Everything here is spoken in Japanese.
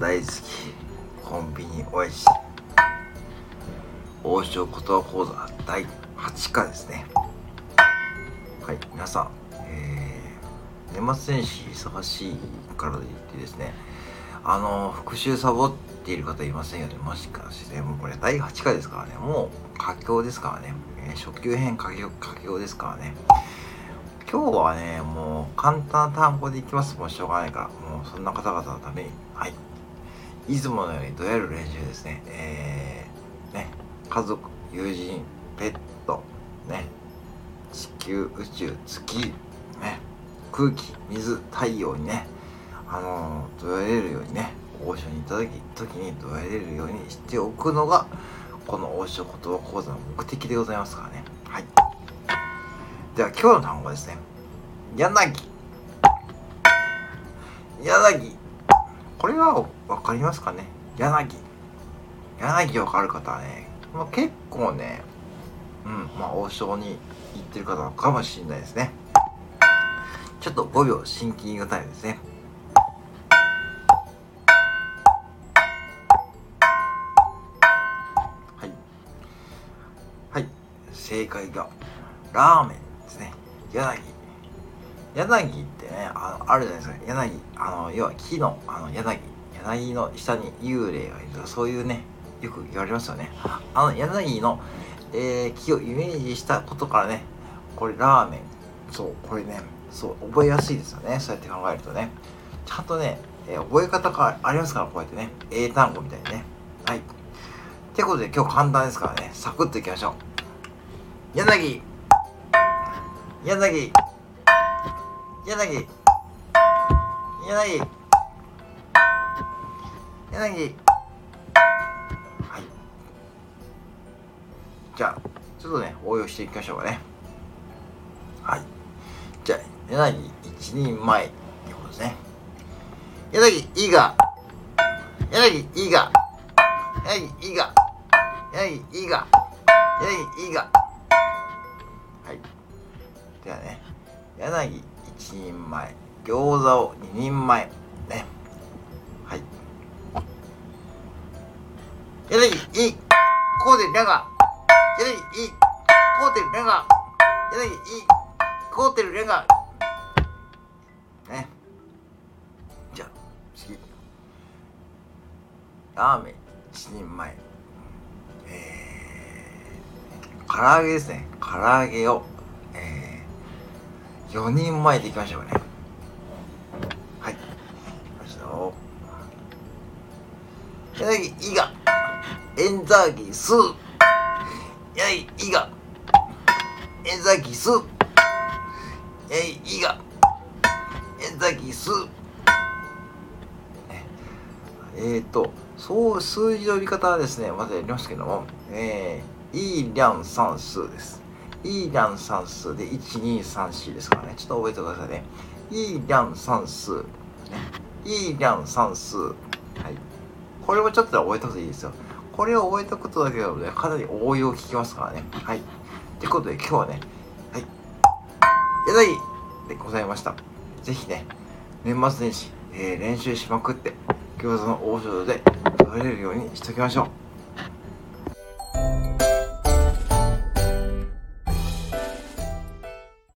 大好きコンビニおいしい。王将言葉講座第8回ですね。はい皆さん、えー、年末年始忙しいからといってですねあの復習サボっている方いませんよね。もしかしてもうこれ第8回ですからね。もう佳境ですからね、えー、初級編佳境佳境ですからね。今日はねもう簡単な単語でいきます。もうしょうがないから。もうそんな方々のために。はい。いつものようにどやる練習ですね。えー、ね家族友人ペットね地球宇宙月ね空気水太陽にねあのー、どやれるようにね王将にいただき時にどやれるようにしておくのがこの王将言葉講座の目的でございますからね。はい。では今日の単語ですね。柳。柳。これは分かりますかね？柳。柳分かる方はね、まあ、結構ねうんまあ王将に行ってる方かもしれないですね。ちょっと5秒シンキングタイムですね。はい。はい。正解がラーメンですね。柳。柳ってねあのあるじゃないですか。柳あの要は木のあの柳柳の下に幽霊がいるとかそういうねよく言われますよね。あの柳の、えー、木をイメージしたことからねこれラーメン。そうこれねそう覚えやすいですよね。そうやって考えるとね。ちゃんとね、えー、覚え方がありますからこうやってね。英単語みたいにね。はい。ってことで今日簡単ですからね。サクッといきましょう。柳。柳。柳。柳。柳。はい。じゃあちょっとね応用していきましょうかね。はい。じゃあ柳一人前ってことですね。柳いいが柳いいが柳いいが柳いいが柳いいがはい。ではね柳。一人前。餃子を二人前。ね。はい。柳いい。こうでるが。柳いい。こうでるが。柳いい。こうてるレが。ね。じゃあ次。ラーメン一人前。えー、唐揚げですね。唐揚げを、4人前でいきましょうね。はい。ましたよ柳いが。エンザーギス。柳いが。エンザーギス。えい、いが、えざきす。えー、っと、そう、数字の呼び方はですね、まずやりますけども、えー、いいりゃん算数です。いいりゃん算数で、1、2、3、4ですからね。ちょっと覚えてくださいね。いいりゃん算数。ね。いいりゃん算数。はい。これもちょっと覚えたくていいですよ。これを覚えたことだけなので、かなり応用効きますからね。はい。ということで、今日はね、柳でございました。ぜひね、年末年始、えー、練習しまくって、餃子の王将で食べれるようにしときましょう。